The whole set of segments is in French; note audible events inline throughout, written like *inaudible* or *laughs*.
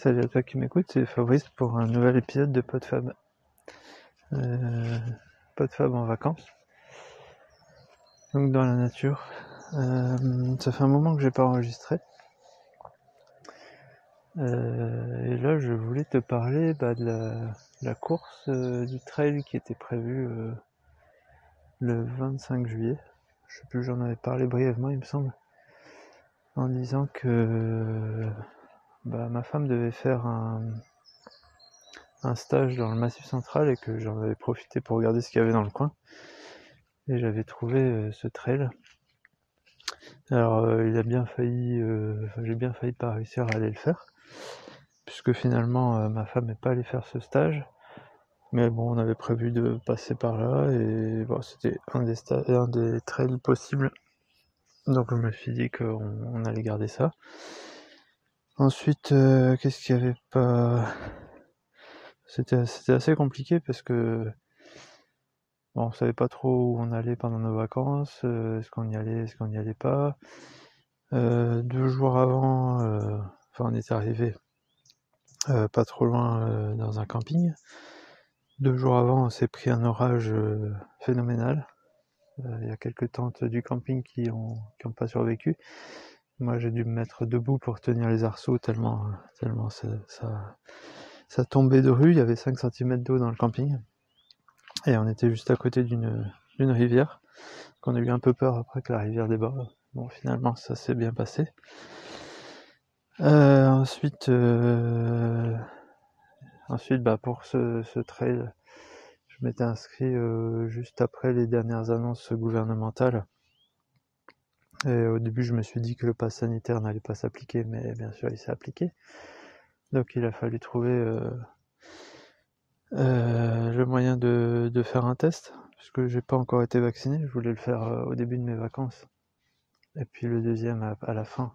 Salut à toi qui m'écoute, c'est Fabrice pour un nouvel épisode de PodFab. Euh, PodFab en vacances. Donc dans la nature. Euh, ça fait un moment que j'ai pas enregistré. Euh, et là je voulais te parler bah, de la, course euh, du trail qui était prévue le 25 juillet. Je sais plus, j'en avais parlé brièvement il me semble. En disant que bah, ma femme devait faire un, stage dans le Massif Central et que j'en avais profité pour regarder ce qu'il y avait dans le coin. Et j'avais trouvé euh, ce trail. Alors euh, il a bien failli, euh, j'ai bien failli pas réussir à aller le faire, puisque finalement ma femme n'est pas allée faire ce stage. Mais bon, on avait prévu de passer par là et bon, c'était un des trails possibles. Donc je me suis dit qu'on allait garder ça. Ensuite, euh, qu'est-ce qu'il y avait pas? C'était assez compliqué parce que bon, on savait pas trop où on allait pendant nos vacances. Euh, est-ce qu'on y allait, est-ce qu'on n'y allait pas euh, Deux jours avant, enfin, on est arrivé pas trop loin dans un camping. Deux jours avant, on s'est pris un orage phénoménal. Il y a quelques tentes du camping qui ont, qui pas survécu. Moi, j'ai dû me mettre debout pour tenir les arceaux tellement, tellement ça, ça, tombait de rue. Il y avait 5 cm d'eau dans le camping. Et on était juste à côté d'une, rivière. Qu'on a eu un peu peur après que la rivière déborde. Bon, finalement, ça s'est bien passé. Euh, ensuite, euh, ensuite, bah, pour ce, ce trail, je m'étais inscrit euh, juste après les dernières annonces gouvernementales et au début, je me suis dit que le pass sanitaire n'allait pas s'appliquer, mais bien sûr, il s'est appliqué. Donc, il a fallu trouver euh, euh, le moyen de, faire un test, puisque j'ai pas encore été vacciné. Je voulais le faire euh, au début de mes vacances, et puis le deuxième à, la fin.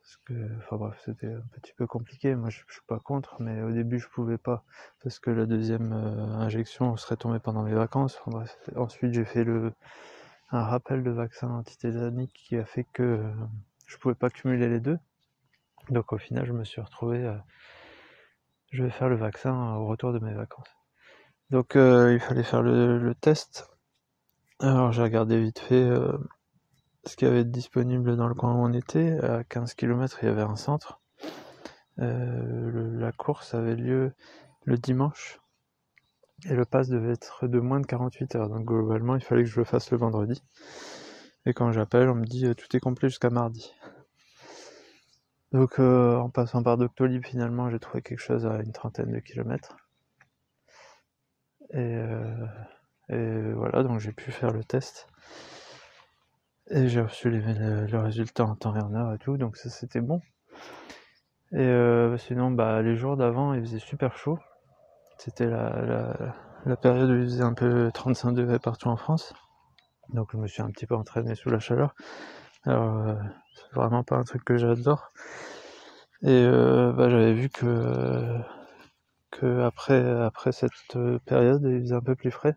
Parce que, enfin bref, c'était un petit peu compliqué. Moi, je, je, suis pas contre, mais au début, je pouvais pas, parce que la deuxième injection serait tombée pendant mes vacances. Ensuite, j'ai fait le un rappel de vaccin antitétanique qui a fait que euh, je pouvais pas cumuler les deux. Donc au final, je me suis retrouvé, euh, je vais faire le vaccin au retour de mes vacances. Donc euh, il fallait faire le, test. Alors j'ai regardé vite fait ce qui avait disponible dans le coin où on était. À 15 km, il y avait un centre. la course avait lieu le dimanche et le pass devait être de moins de 48 heures. Donc globalement, il fallait que je le fasse le vendredi. Et quand j'appelle, on me dit euh, tout est complet jusqu'à mardi. Donc euh, en passant par Doctolib, finalement, j'ai trouvé quelque chose à une trentaine de kilomètres. Et, euh, voilà, donc j'ai pu faire le test. Et j'ai reçu le, résultat en temps et en heure et tout, donc ça c'était bon. Et sinon, bah, les jours d'avant, il faisait super chaud. C'était la, période où il faisait un peu 35 degrés partout en France. Donc je me suis un petit peu entraîné sous la chaleur. Alors euh, c'est vraiment pas un truc que j'adore. Et euh, bah, j'avais vu que après cette période il faisait un peu plus frais.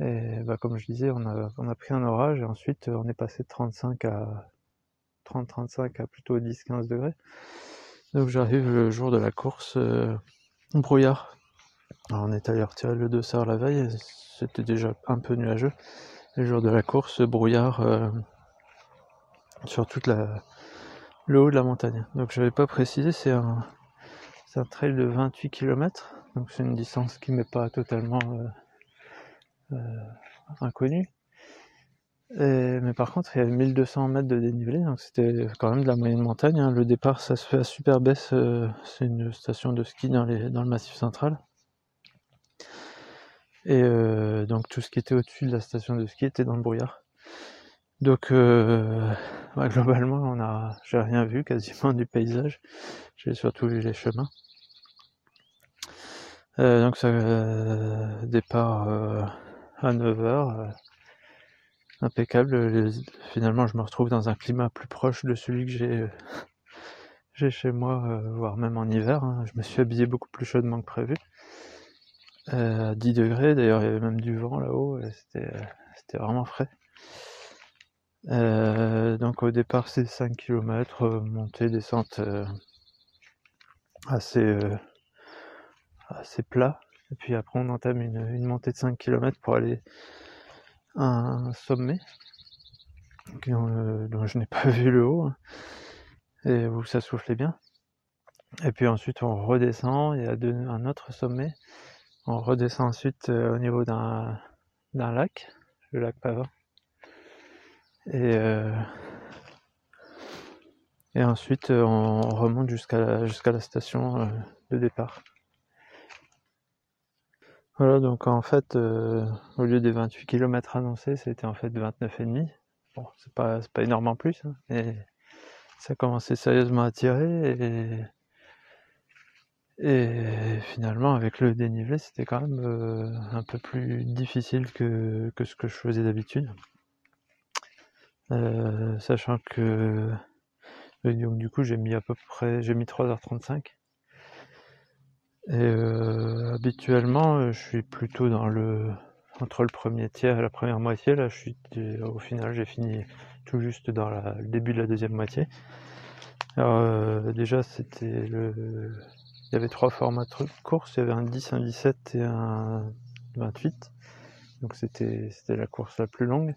Et bah, comme je disais, on a, on a pris un orage et ensuite on est passé de 35 à 30-35 à plutôt 10-15 degrés. Donc j'arrive le jour de la course, euh, brouillard, on est allé retirer le dossard la veille, c'était déjà un peu nuageux. Le jour de la course, brouillard euh, sur toute le haut de la montagne. Donc je n'avais pas précisé, c'est un, trail de 28 km, donc c'est une distance qui m'est pas totalement euh, euh, inconnue. mais par contre, il y avait 1200 mètres de dénivelé, donc c'était quand même de la moyenne montagne. Hein. Le départ, ça se fait à Super Baisse, c'est une station de ski dans le massif central. Et euh, donc tout ce qui était au-dessus de la station de ski était dans le brouillard. Donc euh, *laughs* globalement, on a, j'ai rien vu quasiment du paysage. J'ai surtout vu les chemins. Euh, donc ça départ à 9h. impeccable. finalement, je me retrouve dans un climat plus proche de celui que j'ai *laughs* chez moi, voire même en hiver. Hein. Je me suis habillé beaucoup plus chaudement que prévu euh, 10 degrés, d'ailleurs il y avait même du vent là-haut, c'était, c'était vraiment frais. Euh, donc au départ c'est 5 km, montée, descente, euh, assez, assez plat. Et puis après, on entame une, montée de 5 km pour aller à un sommet dont, je n'ai pas *laughs* vu le haut hein, et où ça soufflait bien. Et puis ensuite, on redescend. Il y a un autre sommet. On redescend ensuite au niveau d'un lac, le lac Pavin. Et, euh, et ensuite, euh, on remonte jusqu'à la, station euh, de départ. Voilà, donc en fait, au lieu des 28 km annoncés, c'était en fait 29,5. Bon, c'est pas, pas énorme plus, hein, mais ça commençait sérieusement à tirer et finalement, avec le dénivelé, c'était quand même un peu plus difficile que, que ce que je faisais d'habitude. Euh, sachant que donc, du coup j'ai mis à peu près j'ai mis 3h35 et euh, habituellement euh, je suis plutôt dans le entre le premier tiers et la première moitié. Là je suis au final j'ai fini tout juste dans le début de la deuxième moitié. Alors déjà c'était le il y avait trois formats de course il y avait un 10 un 17 et un 28 donc c'était la course la plus longue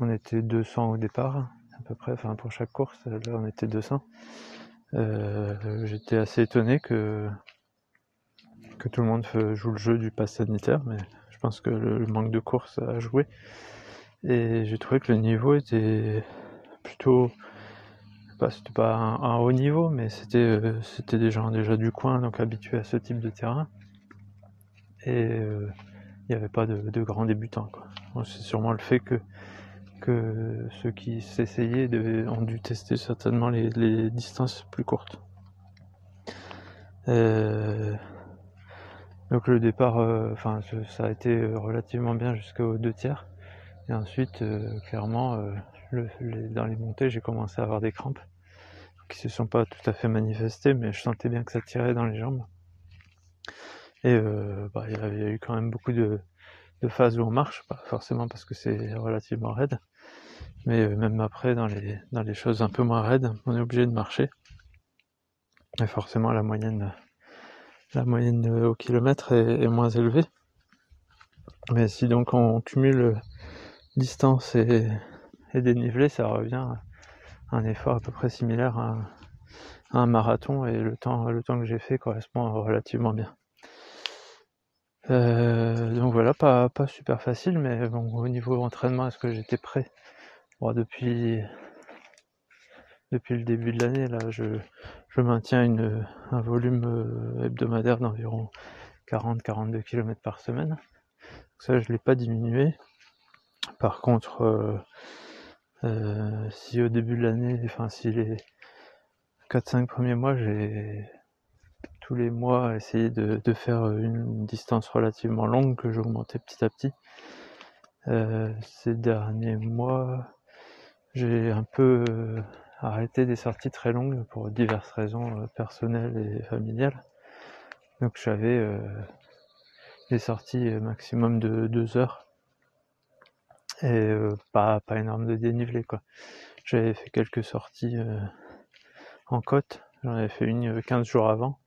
on était 200 au départ, à peu près, enfin pour chaque course, là on était 200. Euh, j'étais assez étonné que, que tout le monde joue le jeu du pass sanitaire, mais je pense que le, manque de course a joué. Et j'ai trouvé que le niveau était plutôt c'était pas un, haut niveau, mais c'était euh, c'était des gens déjà du coin, donc habitués à ce type de terrain. Et euh, il n'y avait pas de, grands débutants. C'est sûrement le fait que que ceux qui s'essayaient ont dû tester certainement les, distances plus courtes. Euh, donc le départ, euh, enfin ça a été relativement bien jusqu'aux deux tiers. Et ensuite, euh, clairement, dans les montées, j'ai commencé à avoir des crampes qui se sont pas tout à fait manifestées, mais je sentais bien que ça tirait dans les jambes. Et bah, il y avait eu quand même beaucoup de, phases où on marche, pas forcément parce que c'est relativement raide, mais euh, même après, dans les, dans les choses un peu moins raides, on est obligé de marcher. Et forcément, la moyenne, la moyenne au kilomètre est, moins élevée. Mais si donc on cumule distance et, et dénivelé, ça revient à un effort à peu près similaire à, un marathon et le temps, le temps que j'ai fait correspond relativement bien. Euh, donc voilà, pas, pas super facile, mais bon, au niveau entraînement, est-ce que j'étais prêt? Depuis, depuis le début de l'année, là, je, je maintiens une, un volume euh, hebdomadaire d'environ 40-42 km par semaine. ça, je l'ai pas diminué. Par contre, euh, euh, si au début de l'année, enfin si les 4-5 premiers mois, j'ai tous les mois essayé de, de, faire une distance relativement longue que j'augmentais petit à petit. ces derniers mois, j'ai un peu euh, arrêté des sorties très longues pour diverses raisons euh, personnelles et familiales. Donc j'avais euh, des sorties maximum de deux heures et pas, pas énorme de dénivelé quoi. J'avais fait quelques sorties en côte, j'en avais fait une 15 jours avant,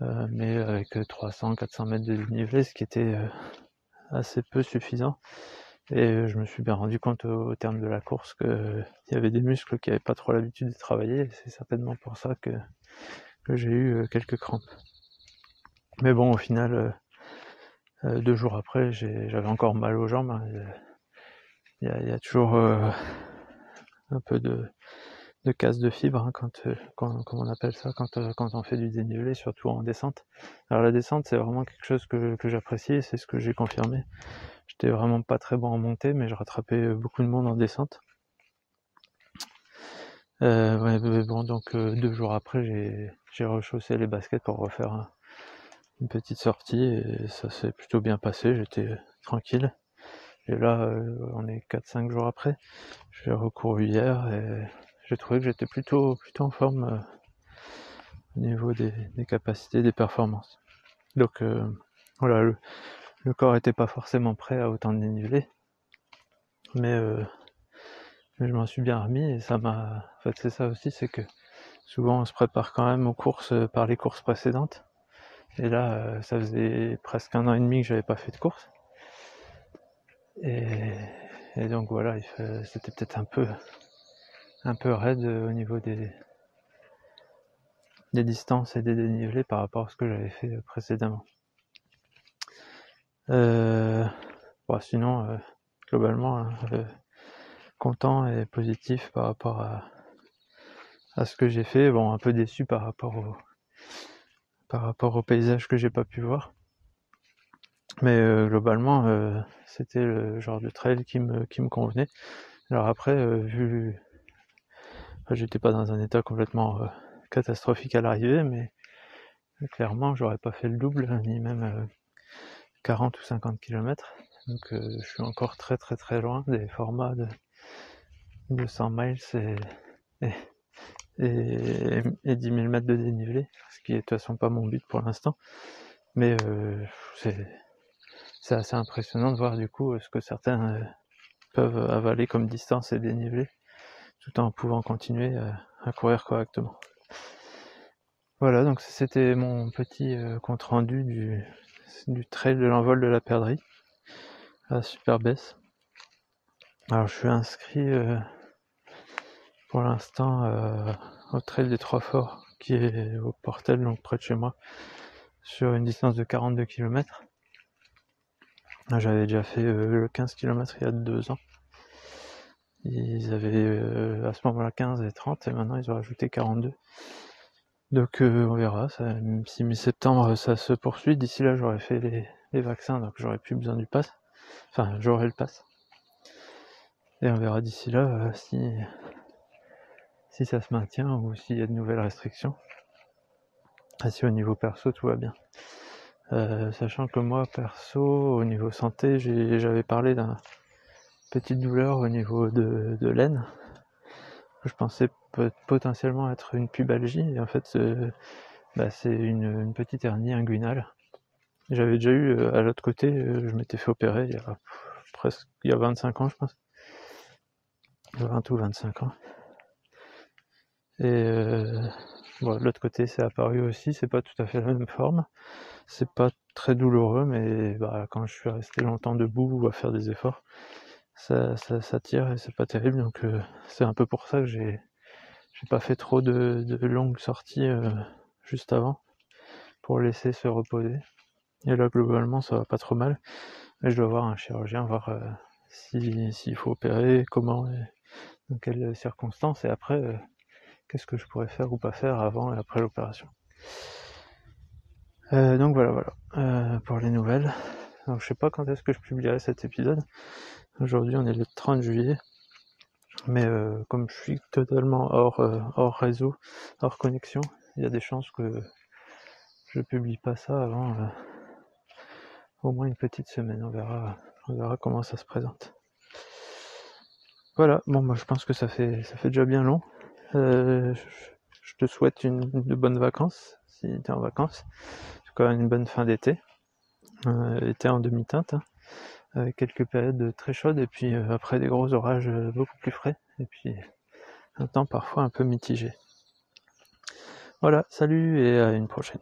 mais avec 300-400 mètres de dénivelé, ce qui était assez peu suffisant. Et je me suis bien rendu compte au, terme de la course qu'il y avait des muscles qui n'avaient pas trop l'habitude de travailler. C'est certainement pour ça que, j'ai eu euh, quelques crampes. Mais bon, au final, euh, euh, deux jours après, j'avais encore mal aux jambes. Hein. Il, y a, toujours un peu de, casse de fibre hein, quand, quand, on appelle ça, quand, quand on fait du dénivelé, surtout en descente. Alors la descente, c'est vraiment quelque chose que, j'apprécie c'est ce que j'ai confirmé. J'étais vraiment pas très bon en montée, mais je rattrapais euh, beaucoup de monde en descente. Euh, bon, donc euh, deux jours après, j'ai rechaussé les baskets pour refaire une petite sortie et ça s'est plutôt bien passé. J'étais tranquille. Et là, on est 4-5 jours après. J'ai recouru hier et j'ai trouvé que j'étais plutôt, plutôt en forme au niveau des, capacités, des performances. Donc voilà, le, corps était pas forcément prêt à autant de. Mais, euh, mais je m'en suis bien remis et ça m'a. En fait, c'est ça aussi, c'est que souvent on se prépare quand même aux courses par les courses précédentes. Et là, ça faisait presque un an et demi que j'avais pas fait de course. Et, donc voilà, c'était peut-être un peu, un peu raide au niveau des, des distances et des dénivelés par rapport à ce que j'avais fait précédemment. Euh, bon, sinon, euh, globalement, hein, euh, content et positif par rapport à, à ce que j'ai fait. Bon, un peu déçu par rapport au, par rapport au paysage que j'ai pas pu voir. Mais globalement, c'était le genre de trail qui me, qui me convenait. Alors après, vu, j'étais pas dans un état complètement catastrophique à l'arrivée, mais clairement, j'aurais pas fait le double, ni même 40 ou 50 km. Donc je suis encore très très très loin des formats de, 200 miles et, et, et, 10 000 mètres de dénivelé, ce qui est de toute façon pas mon but pour l'instant. Mais c'est c'est assez impressionnant de voir du coup ce que certains euh, peuvent avaler comme distance et dénivelé tout en pouvant continuer euh, à, courir correctement. Voilà, donc c'était mon petit euh, compte rendu du, trail de l'envol de la perdrix à Super Baisse. Alors je suis inscrit pour l'instant au trail des Trois Forts qui est au Portel, donc près de chez moi, sur une distance de 42 km. Ah, j'avais déjà fait euh, le 15 km il y a deux ans. Ils avaient euh, à ce moment-là 15 et 30 et maintenant ils ont rajouté 42. Donc euh, on verra, si mi-septembre ça se poursuit, d'ici là j'aurais fait les, vaccins donc j'aurais plus besoin du pass. Enfin j'aurai le pass. Et on verra d'ici là si, si ça se maintient ou s'il y a de nouvelles restrictions. Et si au niveau perso tout va bien. Euh, sachant que moi, perso, au niveau santé, j'avais parlé d'un petite douleur au niveau de, l'aine. Je pensais potentiellement être une pubalgie, et en fait, bah, c'est une, petite hernie inguinale. J'avais déjà eu euh, à l'autre côté, euh, je m'étais fait opérer il y a presque il y a 25 ans, je pense. 20 ou 25 ans. Bon, l'autre côté, c'est apparu aussi, c'est pas tout à fait la même forme. C'est pas très douloureux, mais bah, quand je suis resté longtemps debout ou à faire des efforts, ça, ça, tire et c'est pas terrible. Donc euh, c'est un peu pour ça que j'ai j'ai pas fait trop de, de longues sorties euh, juste avant pour laisser se reposer. Et là globalement ça va pas trop mal, mais je dois voir un chirurgien voir euh, s'il faut opérer, comment, et dans quelles circonstances, et après qu'est-ce que je pourrais faire ou pas faire avant et après l'opération. Euh, donc voilà, voilà, euh, pour les nouvelles. Donc je sais pas quand est-ce que je publierai cet épisode. Aujourd'hui on est le 30 juillet. Mais euh, comme je suis totalement hors, hors réseau, hors connexion, il y a des chances que je publie pas ça avant au moins une petite semaine. On verra, on verra comment ça se présente. Voilà, bon moi je pense que ça fait ça fait déjà bien long. Je te souhaite de bonnes vacances si tu es en vacances une bonne fin d'été, euh, été en demi-teinte, hein, avec quelques périodes très chaudes et puis euh, après des gros orages euh, beaucoup plus frais et puis un temps parfois un peu mitigé. Voilà, salut et à une prochaine.